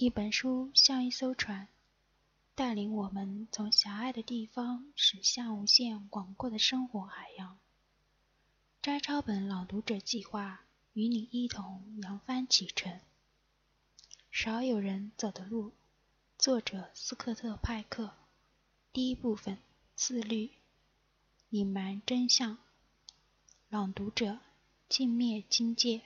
一本书像一艘船，带领我们从狭隘的地方驶向无限广阔的生活海洋。摘抄本朗读者计划与你一同扬帆启程。少有人走的路，作者斯科特·派克。第一部分：自律，隐瞒真相。朗读者：镜灭金界。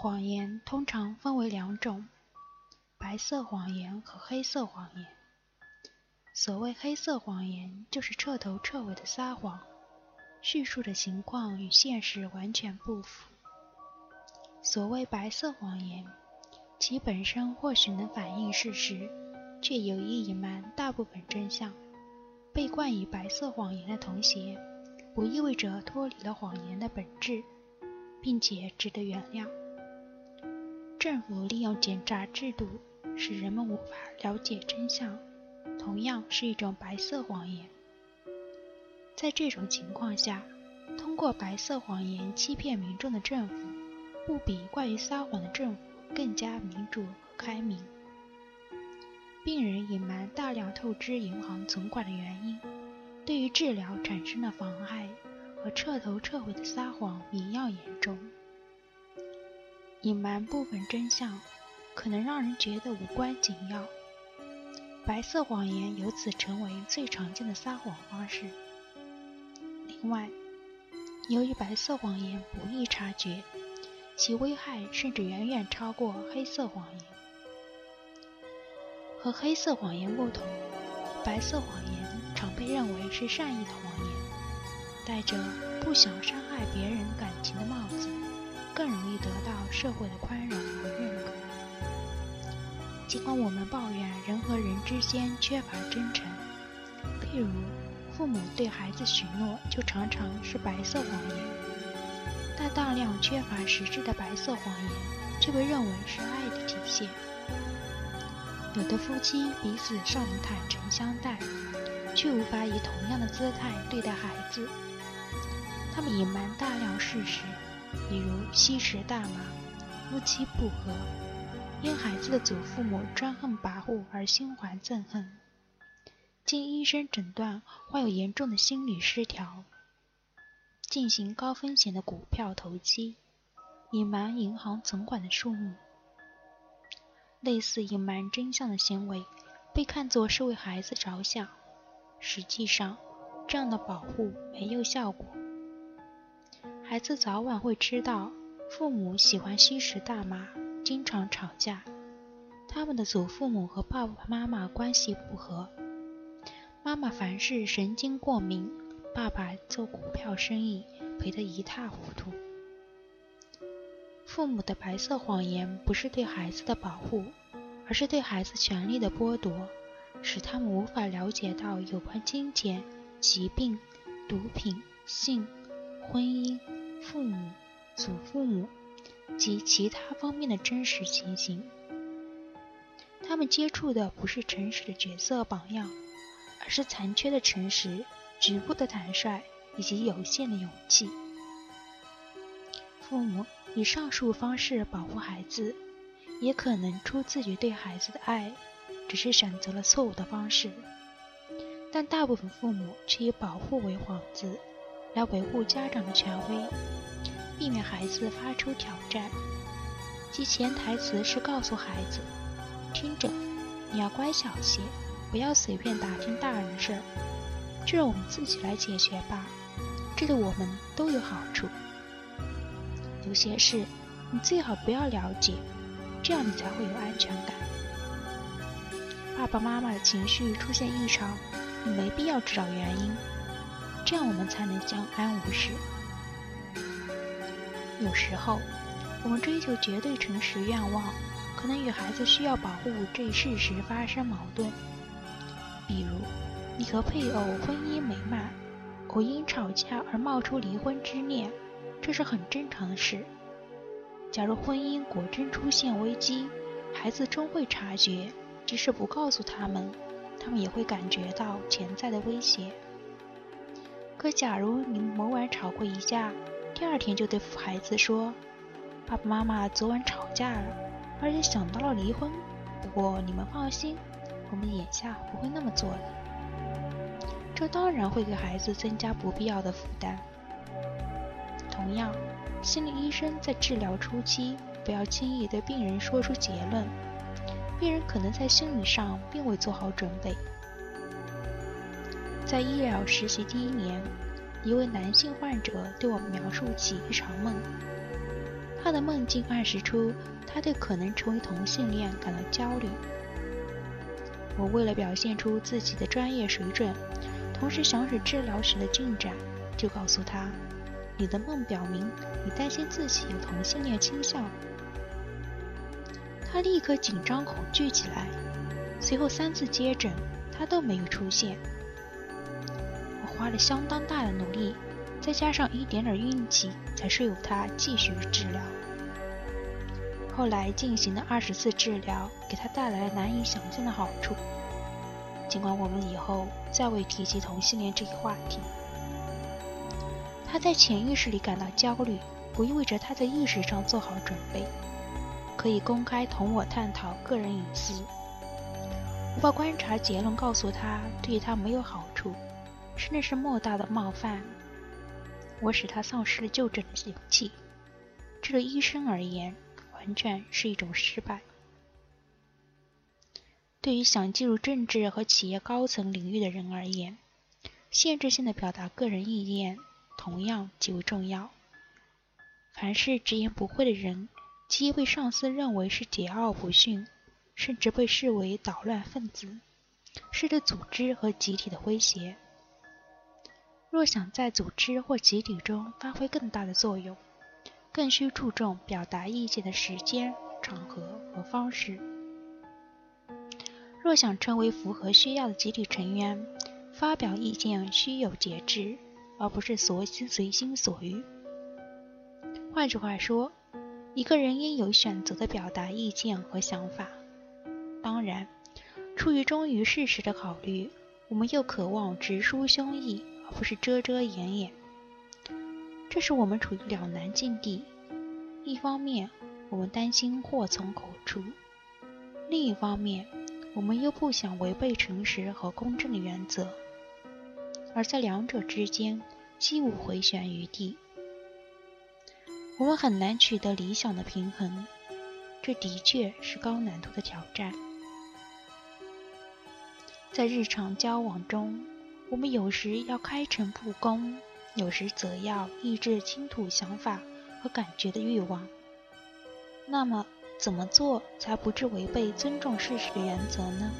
谎言通常分为两种：白色谎言和黑色谎言。所谓黑色谎言，就是彻头彻尾的撒谎，叙述的情况与现实完全不符。所谓白色谎言，其本身或许能反映事实，却有意隐瞒大部分真相。被冠以白色谎言的同学，不意味着脱离了谎言的本质，并且值得原谅。政府利用检查制度使人们无法了解真相，同样是一种白色谎言。在这种情况下，通过白色谎言欺骗民众的政府，不比惯于撒谎的政府更加民主和开明。病人隐瞒大量透支银行存款的原因，对于治疗产生的妨害，和彻头彻尾的撒谎一样严重。隐瞒部分真相，可能让人觉得无关紧要。白色谎言由此成为最常见的撒谎方式。另外，由于白色谎言不易察觉，其危害甚至远远超过黑色谎言。和黑色谎言不同，白色谎言常被认为是善意的谎言，戴着不想伤害别人感情的帽子。更容易得到社会的宽容和认可。尽管我们抱怨人和人之间缺乏真诚，譬如父母对孩子许诺就常常是白色谎言，但大量缺乏实质的白色谎言却被认为是爱的体现。有的夫妻彼此尚能坦诚相待，却无法以同样的姿态对待孩子，他们隐瞒大量事实。比如吸食大麻、夫妻不和、因孩子的祖父母专横跋扈而心怀憎恨、经医生诊断患有严重的心理失调、进行高风险的股票投机、隐瞒银行存款的数目。类似隐瞒真相的行为被看作是为孩子着想，实际上这样的保护没有效果。孩子早晚会知道，父母喜欢吸食大麻，经常吵架。他们的祖父母和爸爸妈妈关系不和，妈妈凡事神经过敏，爸爸做股票生意赔得一塌糊涂。父母的白色谎言不是对孩子的保护，而是对孩子权利的剥夺，使他们无法了解到有关金钱、疾病、毒品、性、婚姻。父母、祖父母及其他方面的真实情形，他们接触的不是诚实的角色榜样，而是残缺的诚实、局部的坦率以及有限的勇气。父母以上述方式保护孩子，也可能出自于对孩子的爱，只是选择了错误的方式。但大部分父母却以保护为幌子。来维护家长的权威，避免孩子发出挑战。其潜台词是告诉孩子：“听着，你要乖巧些，不要随便打听大人事儿，就让我们自己来解决吧，这对我们都有好处。有些事你最好不要了解，这样你才会有安全感。爸爸妈妈的情绪出现异常，你没必要知道原因。”这样我们才能相安无事。有时候，我们追求绝对诚实愿望，可能与孩子需要保护这一事实发生矛盾。比如，你和配偶婚姻美满，偶因吵架而冒出离婚之念，这是很正常的事。假如婚姻果真出现危机，孩子终会察觉，即使不告诉他们，他们也会感觉到潜在的威胁。可假如你们某晚吵过一架，第二天就对孩子说：“爸爸妈妈昨晚吵架了。”而且想到了离婚。不过你们放心，我们眼下不会那么做的。这当然会给孩子增加不必要的负担。同样，心理医生在治疗初期不要轻易对病人说出结论，病人可能在心理上并未做好准备。在医疗实习第一年，一位男性患者对我描述起一场梦，他的梦境暗示出他对可能成为同性恋感到焦虑。我为了表现出自己的专业水准。同时想使治疗时的进展，就告诉他：“你的梦表明你担心自己有同性恋倾向。”他立刻紧张恐惧起来。随后三次接诊，他都没有出现。花了相当大的努力，再加上一点点运气，才说服他继续治疗。后来进行的二十次治疗，给他带来了难以想象的好处。尽管我们以后再未提及同性恋这一话题，他在潜意识里感到焦虑，不意味着他在意识上做好准备，可以公开同我探讨个人隐私。我把观察结论告诉他，对他没有好处，甚至是莫大的冒犯。我使他丧失了就诊的勇气，这对医生而言，完全是一种失败。对于想进入政治和企业高层领域的人而言，限制性的表达个人意见同样极为重要。凡是直言不讳的人，皆被上司认为是桀骜不驯，甚至被视为捣乱分子，是对组织和集体的威胁。若想在组织或集体中发挥更大的作用，更需注重表达意见的时间、场合和方式。若想成为符合需要的集体成员，发表意见需有节制，而不是随心随心所欲。换句话说，一个人应有选择的表达意见和想法。当然，出于忠于事实的考虑，我们又渴望直抒胸臆，不是遮遮掩掩。这使我们处于两难境地：一方面，我们担心祸从口出；另一方面，我们又不想违背诚实和公正的原则，而在两者之间几无回旋余地。我们很难取得理想的平衡，这的确是高难度的挑战。在日常交往中，我们有时要开诚布公，有时则要抑制倾吐想法和感觉的欲望。那么，怎么做才不致违背尊重事实的原则呢？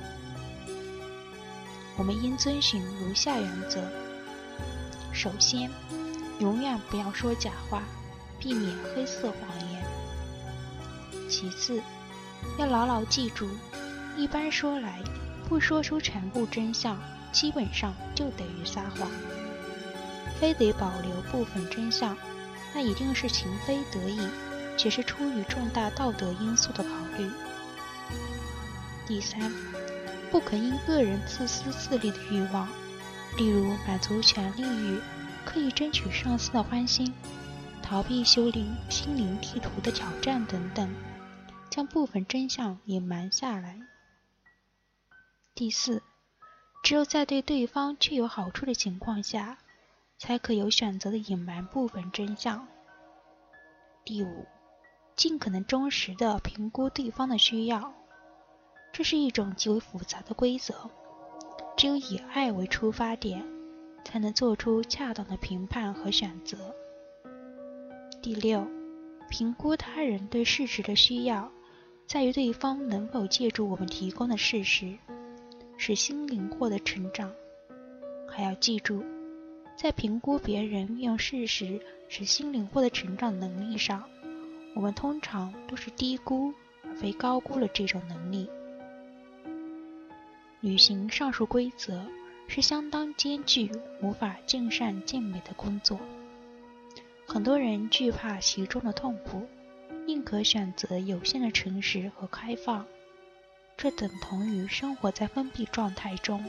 我们应遵循如下原则：首先，永远不要说假话，避免黑色谎言；其次，要牢牢记住，一般说来，不说出全部真相，基本上就等于撒谎。非得保留部分真相，那一定是情非得已。且是出于重大道德因素的考虑。第三，不可因个人自私自利的欲望，例如满足权力欲、刻意争取上司的欢心、逃避修灵心灵地图的挑战等等，将部分真相隐瞒下来。第四，只有在对对方确有好处的情况下，才可有选择的隐瞒部分真相。第五。尽可能忠实地评估对方的需要，这是一种极为复杂的规则。只有以爱为出发点，才能做出恰当的评判和选择。第六，评估他人对事实的需要，在于对方能否借助我们提供的事实，使心灵获得成长。还要记住，在评估别人运用事实使心灵获得成长能力上。我们通常都是低估而非高估了这种能力。履行上述规则是相当艰巨、无法尽善尽美的工作。很多人惧怕其中的痛苦，宁可选择有限的诚实和开放。这等同于生活在封闭状态中，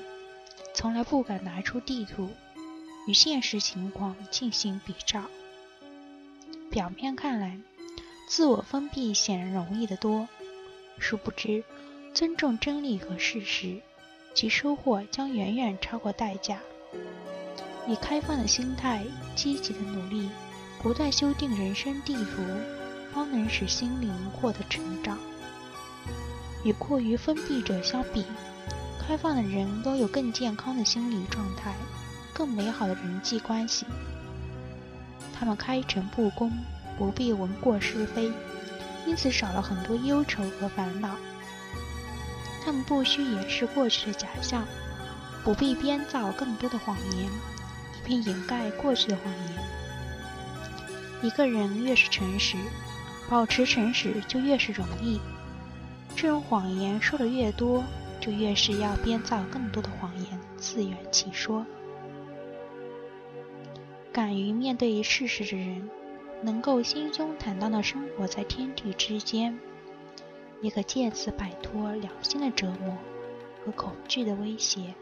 从来不敢拿出地图与现实情况进行比照。表面看来，自我封闭显然容易得多，殊不知，尊重真理和事实，其收获将远远超过代价。以开放的心态，积极的努力，不断修订人生地图，方能使心灵获得成长。与过于封闭者相比，开放的人拥有更健康的心理状态，更美好的人际关系。他们开诚布公，不必闻过是非，因此少了很多忧愁和烦恼。他们不需掩饰过去的假象，不必编造更多的谎言，以便掩盖过去的谎言。一个人越是诚实，保持诚实就越是容易。这种谎言说的越多，就越是要编造更多的谎言，自圆其说。敢于面对事实的人，能够心胸坦荡的生活在天地之间，也可借此摆脱良心的折磨和恐惧的威胁。